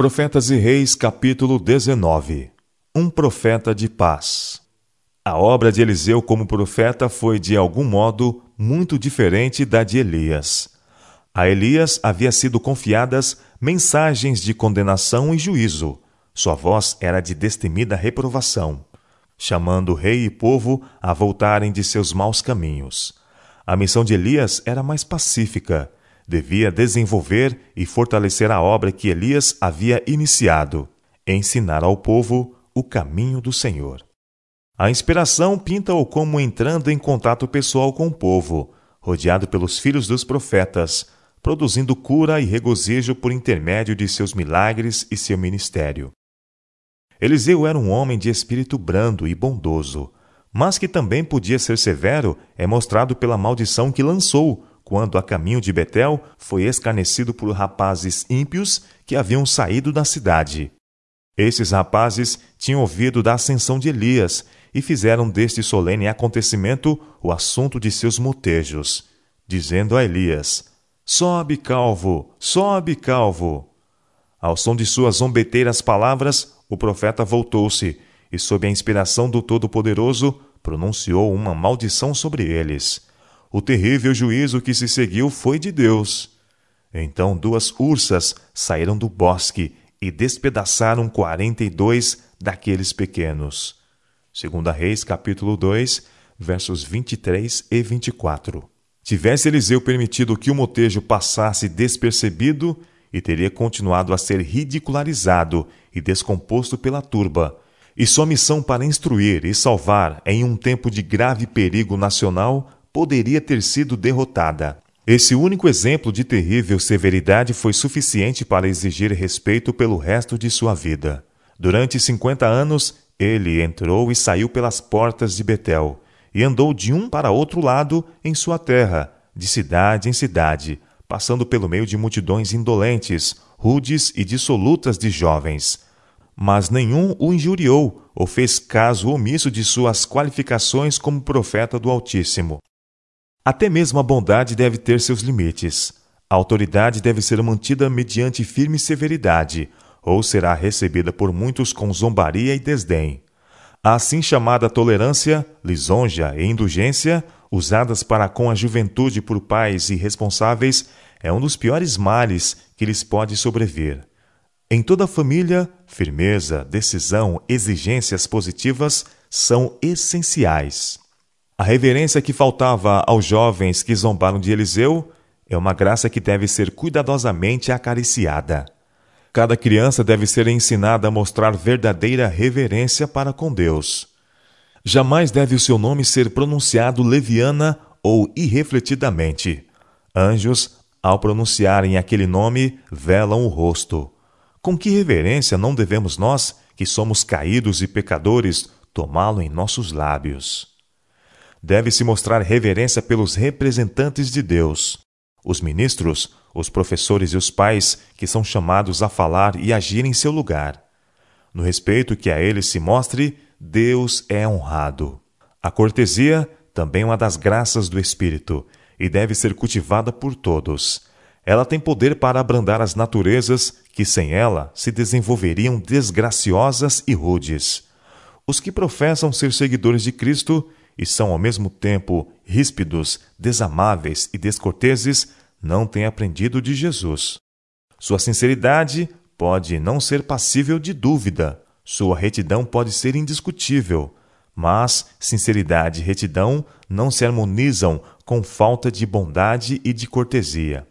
Profetas e Reis, capítulo 19 Um profeta de paz. A obra de Eliseu como profeta foi, de algum modo, muito diferente da de Elias. A Elias havia sido confiadas mensagens de condenação e juízo. Sua voz era de destemida reprovação, chamando rei e povo a voltarem de seus maus caminhos. A missão de Elias era mais pacífica devia desenvolver e fortalecer a obra que Elias havia iniciado, ensinar ao povo o caminho do Senhor. A inspiração pinta-o como entrando em contato pessoal com o povo, rodeado pelos filhos dos profetas, produzindo cura e regozijo por intermédio de seus milagres e seu ministério. Eliseu era um homem de espírito brando e bondoso, mas que também podia ser severo é mostrado pela maldição que lançou quando a caminho de Betel foi escarnecido por rapazes ímpios que haviam saído da cidade. Esses rapazes tinham ouvido da ascensão de Elias e fizeram deste solene acontecimento o assunto de seus motejos, dizendo a Elias: Sobe, calvo, sobe, calvo. Ao som de suas zombeteiras palavras, o profeta voltou-se e, sob a inspiração do Todo-Poderoso, pronunciou uma maldição sobre eles. O terrível juízo que se seguiu foi de Deus. Então duas ursas saíram do bosque e despedaçaram quarenta e dois daqueles pequenos. Segunda Reis, capítulo 2, versos 23 e 24. Tivesse Eliseu permitido que o motejo passasse despercebido, e teria continuado a ser ridicularizado e descomposto pela turba, e sua missão para instruir e salvar em um tempo de grave perigo nacional poderia ter sido derrotada. Esse único exemplo de terrível severidade foi suficiente para exigir respeito pelo resto de sua vida. Durante cinquenta anos, ele entrou e saiu pelas portas de Betel, e andou de um para outro lado em sua terra, de cidade em cidade, passando pelo meio de multidões indolentes, rudes e dissolutas de jovens. Mas nenhum o injuriou ou fez caso omisso de suas qualificações como profeta do Altíssimo. Até mesmo a bondade deve ter seus limites. A autoridade deve ser mantida mediante firme severidade, ou será recebida por muitos com zombaria e desdém. A assim chamada tolerância, lisonja e indulgência, usadas para com a juventude por pais irresponsáveis, é um dos piores males que lhes pode sobreviver. Em toda família, firmeza, decisão, exigências positivas são essenciais. A reverência que faltava aos jovens que zombaram de Eliseu é uma graça que deve ser cuidadosamente acariciada. Cada criança deve ser ensinada a mostrar verdadeira reverência para com Deus. Jamais deve o seu nome ser pronunciado leviana ou irrefletidamente. Anjos, ao pronunciarem aquele nome, velam o rosto. Com que reverência não devemos nós, que somos caídos e pecadores, tomá-lo em nossos lábios? Deve-se mostrar reverência pelos representantes de Deus, os ministros, os professores e os pais que são chamados a falar e agir em seu lugar. No respeito que a eles se mostre, Deus é honrado. A cortesia também é uma das graças do Espírito e deve ser cultivada por todos. Ela tem poder para abrandar as naturezas que sem ela se desenvolveriam desgraciosas e rudes. Os que professam ser seguidores de Cristo e são ao mesmo tempo ríspidos, desamáveis e descorteses, não têm aprendido de Jesus. Sua sinceridade pode não ser passível de dúvida, sua retidão pode ser indiscutível, mas sinceridade e retidão não se harmonizam com falta de bondade e de cortesia.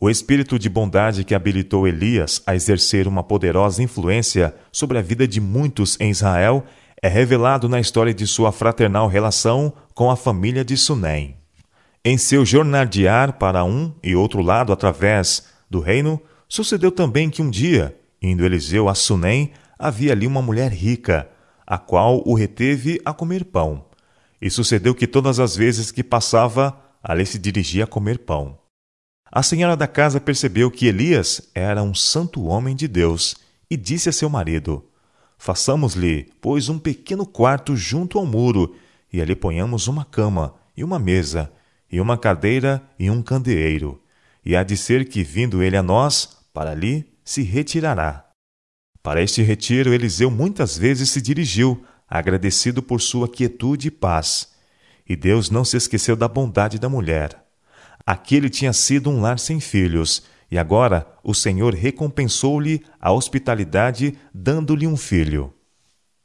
O espírito de bondade que habilitou Elias a exercer uma poderosa influência sobre a vida de muitos em Israel é revelado na história de sua fraternal relação com a família de Sunem. Em seu jornadear para um e outro lado através do reino, sucedeu também que um dia, indo Eliseu a Sunem, havia ali uma mulher rica, a qual o reteve a comer pão. E sucedeu que todas as vezes que passava, ali se dirigia a comer pão. A senhora da casa percebeu que Elias era um santo homem de Deus e disse a seu marido: Façamos-lhe, pois, um pequeno quarto junto ao muro, e ali ponhamos uma cama, e uma mesa, e uma cadeira e um candeeiro. E há de ser que, vindo ele a nós, para ali se retirará. Para este retiro, Eliseu muitas vezes se dirigiu, agradecido por sua quietude e paz. E Deus não se esqueceu da bondade da mulher. Aquele tinha sido um lar sem filhos, e agora o Senhor recompensou-lhe a hospitalidade, dando-lhe um filho.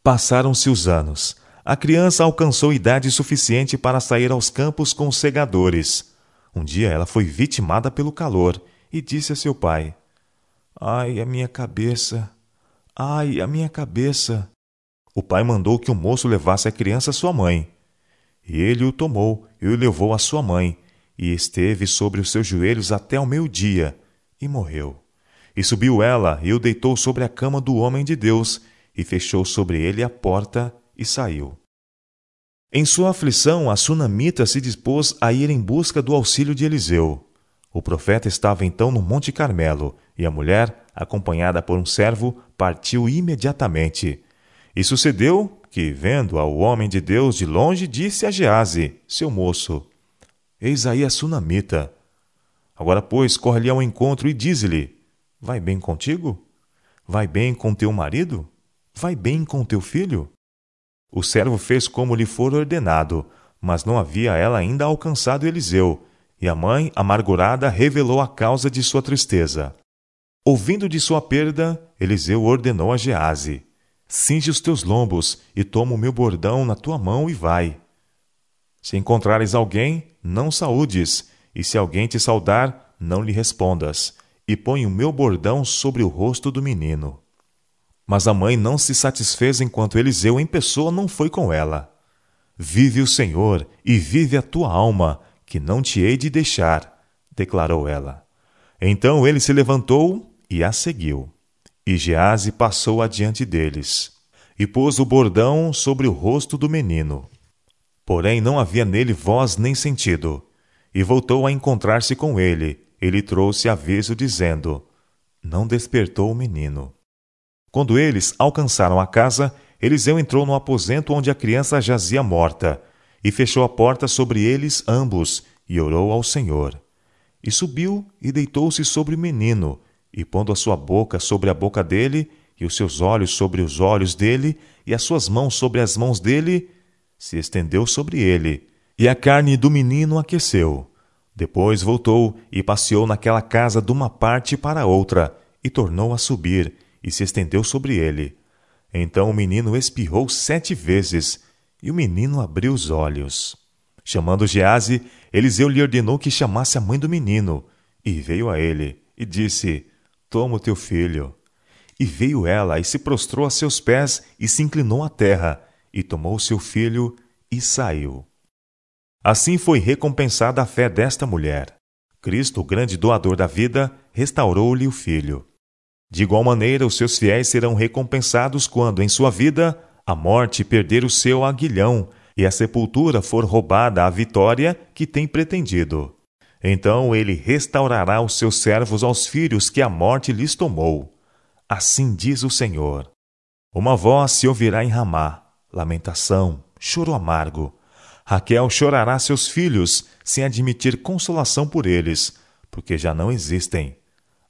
Passaram-se os anos. A criança alcançou idade suficiente para sair aos campos com os segadores. Um dia ela foi vitimada pelo calor e disse a seu pai: Ai, a minha cabeça! Ai, a minha cabeça! O pai mandou que o moço levasse a criança à sua mãe. E ele o tomou e o levou à sua mãe, e esteve sobre os seus joelhos até o meio-dia, e morreu. E subiu ela e o deitou sobre a cama do homem de Deus, e fechou sobre ele a porta e saiu. Em sua aflição, a sunamita se dispôs a ir em busca do auxílio de Eliseu. O profeta estava então no Monte Carmelo, e a mulher, acompanhada por um servo, partiu imediatamente. E sucedeu que, vendo ao homem de Deus de longe, disse a Gease, seu moço: Eis aí a sunamita. Agora, pois, corre-lhe ao encontro e diz-lhe: Vai bem contigo? Vai bem com teu marido? Vai bem com teu filho? O servo fez como lhe for ordenado, mas não havia ela ainda alcançado Eliseu, e a mãe, amargurada, revelou a causa de sua tristeza. Ouvindo de sua perda, Eliseu ordenou a Gease: Cinge os teus lombos e toma o meu bordão na tua mão e vai. Se encontrares alguém, não saúdes, e se alguém te saudar, não lhe respondas, e põe o meu bordão sobre o rosto do menino. Mas a mãe não se satisfez enquanto Eliseu em pessoa não foi com ela. Vive o Senhor e vive a tua alma, que não te hei de deixar, declarou ela. Então ele se levantou e a seguiu. E Gease passou adiante deles, e pôs o bordão sobre o rosto do menino. Porém não havia nele voz nem sentido. E voltou a encontrar-se com ele, ele trouxe aviso dizendo: Não despertou o menino. Quando eles alcançaram a casa, Eliseu entrou no aposento onde a criança jazia morta, e fechou a porta sobre eles ambos, e orou ao Senhor. E subiu e deitou-se sobre o menino, e pondo a sua boca sobre a boca dele, e os seus olhos sobre os olhos dele, e as suas mãos sobre as mãos dele, se estendeu sobre ele, e a carne do menino aqueceu. Depois voltou e passeou naquela casa de uma parte para outra, e tornou a subir, e se estendeu sobre ele. Então o menino espirrou sete vezes, e o menino abriu os olhos. Chamando Gease, Eliseu lhe ordenou que chamasse a mãe do menino, e veio a ele, e disse: Toma o teu filho. E veio ela, e se prostrou a seus pés, e se inclinou à terra, e tomou seu filho, e saiu. Assim foi recompensada a fé desta mulher. Cristo, o grande doador da vida, restaurou-lhe o filho. De igual maneira, os seus fiéis serão recompensados quando, em sua vida, a morte perder o seu aguilhão e a sepultura for roubada a vitória que tem pretendido. Então ele restaurará os seus servos aos filhos que a morte lhes tomou. Assim diz o Senhor. Uma voz se ouvirá em Ramá, lamentação, choro amargo. Raquel chorará seus filhos, sem admitir consolação por eles, porque já não existem.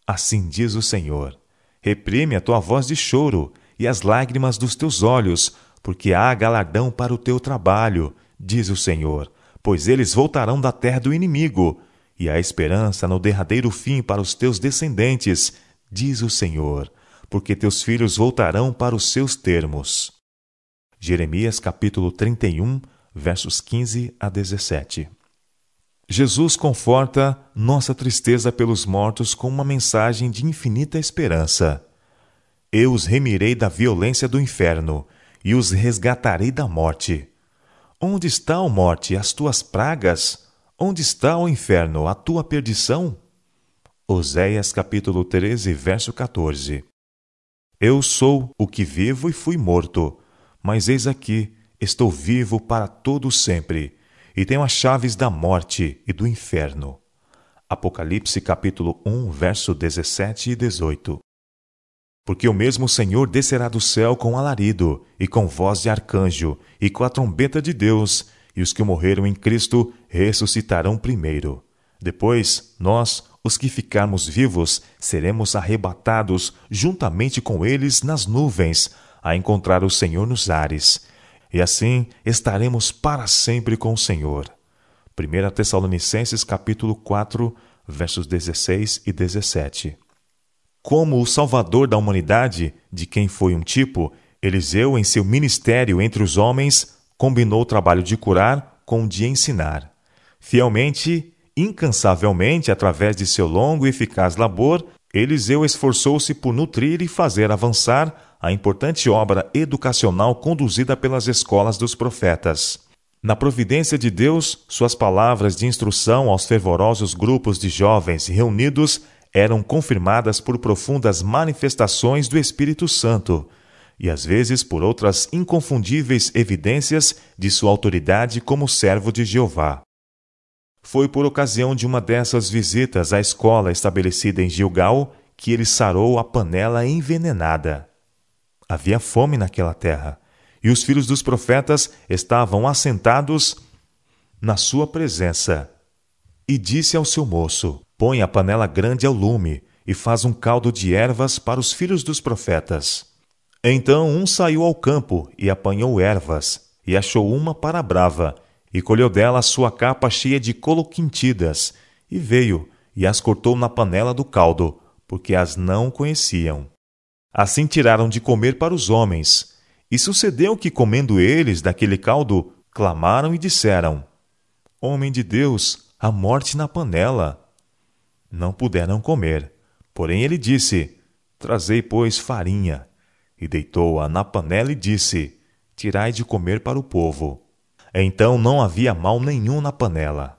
Assim diz o Senhor. Reprime a tua voz de choro e as lágrimas dos teus olhos, porque há galardão para o teu trabalho, diz o Senhor, pois eles voltarão da terra do inimigo, e há esperança no derradeiro fim para os teus descendentes, diz o Senhor, porque teus filhos voltarão para os seus termos. Jeremias capítulo 31, versos 15 a 17. Jesus conforta nossa tristeza pelos mortos com uma mensagem de infinita esperança. Eu os remirei da violência do inferno e os resgatarei da morte. Onde está, ó morte, as tuas pragas? Onde está, o inferno, a tua perdição? Oséias capítulo 13, verso 14. Eu sou o que vivo e fui morto, mas eis aqui, estou vivo para todo sempre e tenho as chaves da morte e do inferno. Apocalipse capítulo 1, verso 17 e 18. Porque o mesmo Senhor descerá do céu com alarido, e com voz de arcanjo, e com a trombeta de Deus, e os que morreram em Cristo ressuscitarão primeiro. Depois, nós, os que ficarmos vivos, seremos arrebatados juntamente com eles nas nuvens, a encontrar o Senhor nos ares. E assim estaremos para sempre com o Senhor. 1 Tessalonicenses capítulo 4, versos 16 e 17. Como o Salvador da humanidade, de quem foi um tipo, Eliseu, em seu ministério entre os homens, combinou o trabalho de curar com o de ensinar. Fielmente, incansavelmente, através de seu longo e eficaz labor, Eliseu esforçou-se por nutrir e fazer avançar a importante obra educacional conduzida pelas escolas dos profetas. Na providência de Deus, suas palavras de instrução aos fervorosos grupos de jovens reunidos eram confirmadas por profundas manifestações do Espírito Santo e às vezes por outras inconfundíveis evidências de sua autoridade como servo de Jeová. Foi por ocasião de uma dessas visitas à escola estabelecida em Gilgal que ele sarou a panela envenenada. Havia fome naquela terra, e os filhos dos profetas estavam assentados na sua presença. E disse ao seu moço: Põe a panela grande ao lume, e faz um caldo de ervas para os filhos dos profetas. Então um saiu ao campo e apanhou ervas, e achou uma para a brava, e colheu dela a sua capa cheia de coloquintidas, e veio e as cortou na panela do caldo, porque as não conheciam. Assim tiraram de comer para os homens. E sucedeu que, comendo eles daquele caldo, clamaram e disseram: Homem de Deus, a morte na panela. Não puderam comer. Porém ele disse: Trazei, pois, farinha e deitou-a na panela e disse: Tirai de comer para o povo. Então não havia mal nenhum na panela.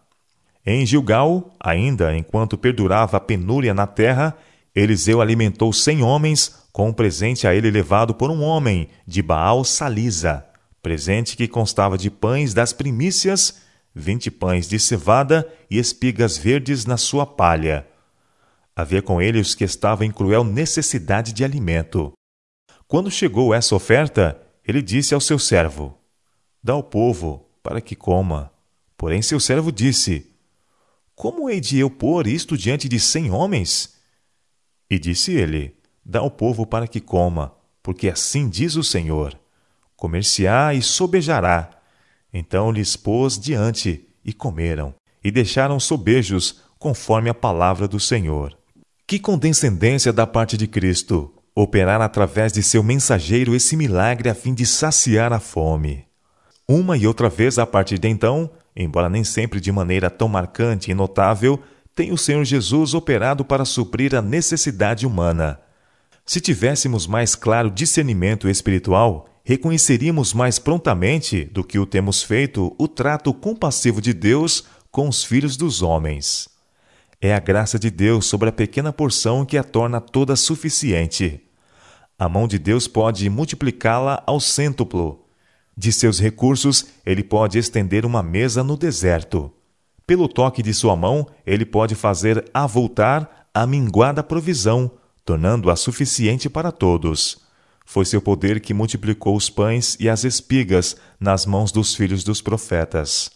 Em Gilgal, ainda enquanto perdurava a penúria na terra, Eliseu alimentou cem homens com um presente a ele levado por um homem de Baal Salisa, presente que constava de pães das primícias, vinte pães de cevada e espigas verdes na sua palha. Havia com ele os que estavam em cruel necessidade de alimento. Quando chegou essa oferta, ele disse ao seu servo: Dá ao povo, para que coma. Porém, seu servo disse: Como hei de eu pôr isto diante de cem homens? E disse ele: Dá ao povo para que coma, porque assim diz o Senhor: Comer-se-á e sobejará. Então lhes pôs diante, e comeram, e deixaram sobejos, conforme a palavra do Senhor. Que condescendência da parte de Cristo! operar através de seu mensageiro esse milagre a fim de saciar a fome. Uma e outra vez a partir de então, embora nem sempre de maneira tão marcante e notável, tem o Senhor Jesus operado para suprir a necessidade humana. Se tivéssemos mais claro discernimento espiritual, reconheceríamos mais prontamente do que o temos feito o trato compassivo de Deus com os filhos dos homens. É a graça de Deus sobre a pequena porção que a torna toda suficiente. A mão de Deus pode multiplicá-la ao cêntuplo. De seus recursos, ele pode estender uma mesa no deserto. Pelo toque de sua mão, ele pode fazer avultar a minguada provisão, tornando-a suficiente para todos. Foi seu poder que multiplicou os pães e as espigas nas mãos dos filhos dos profetas.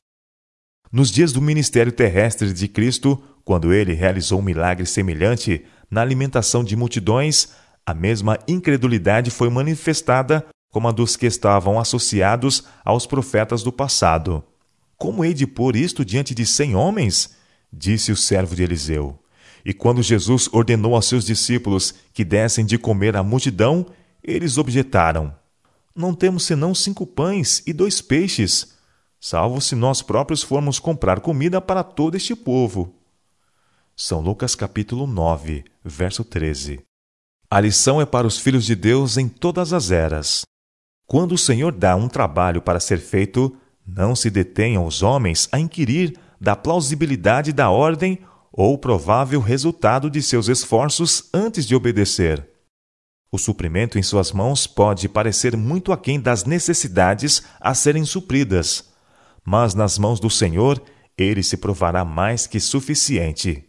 Nos dias do ministério terrestre de Cristo, quando ele realizou um milagre semelhante na alimentação de multidões, a mesma incredulidade foi manifestada como a dos que estavam associados aos profetas do passado. Como hei de pôr isto diante de cem homens? disse o servo de Eliseu. E quando Jesus ordenou aos seus discípulos que dessem de comer à multidão, eles objetaram: Não temos senão cinco pães e dois peixes, salvo se nós próprios formos comprar comida para todo este povo. São Lucas capítulo 9, verso 13. A lição é para os filhos de Deus em todas as eras. Quando o Senhor dá um trabalho para ser feito, não se detenham os homens a inquirir da plausibilidade da ordem ou provável resultado de seus esforços antes de obedecer. O suprimento em suas mãos pode parecer muito aquém das necessidades a serem supridas, mas nas mãos do Senhor ele se provará mais que suficiente.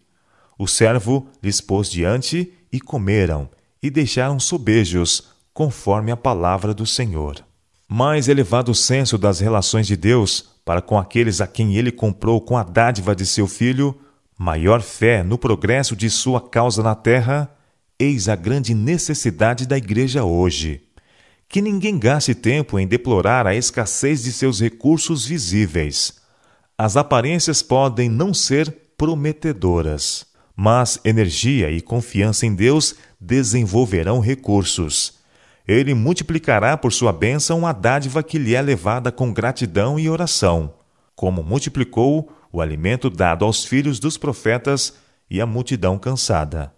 O servo lhes pôs diante e comeram, e deixaram sobejos, conforme a palavra do Senhor. Mais elevado o senso das relações de Deus para com aqueles a quem ele comprou com a dádiva de seu filho, Maior fé no progresso de sua causa na terra, eis a grande necessidade da Igreja hoje. Que ninguém gaste tempo em deplorar a escassez de seus recursos visíveis. As aparências podem não ser prometedoras, mas energia e confiança em Deus desenvolverão recursos. Ele multiplicará por sua bênção a dádiva que lhe é levada com gratidão e oração, como multiplicou o alimento dado aos filhos dos profetas e à multidão cansada.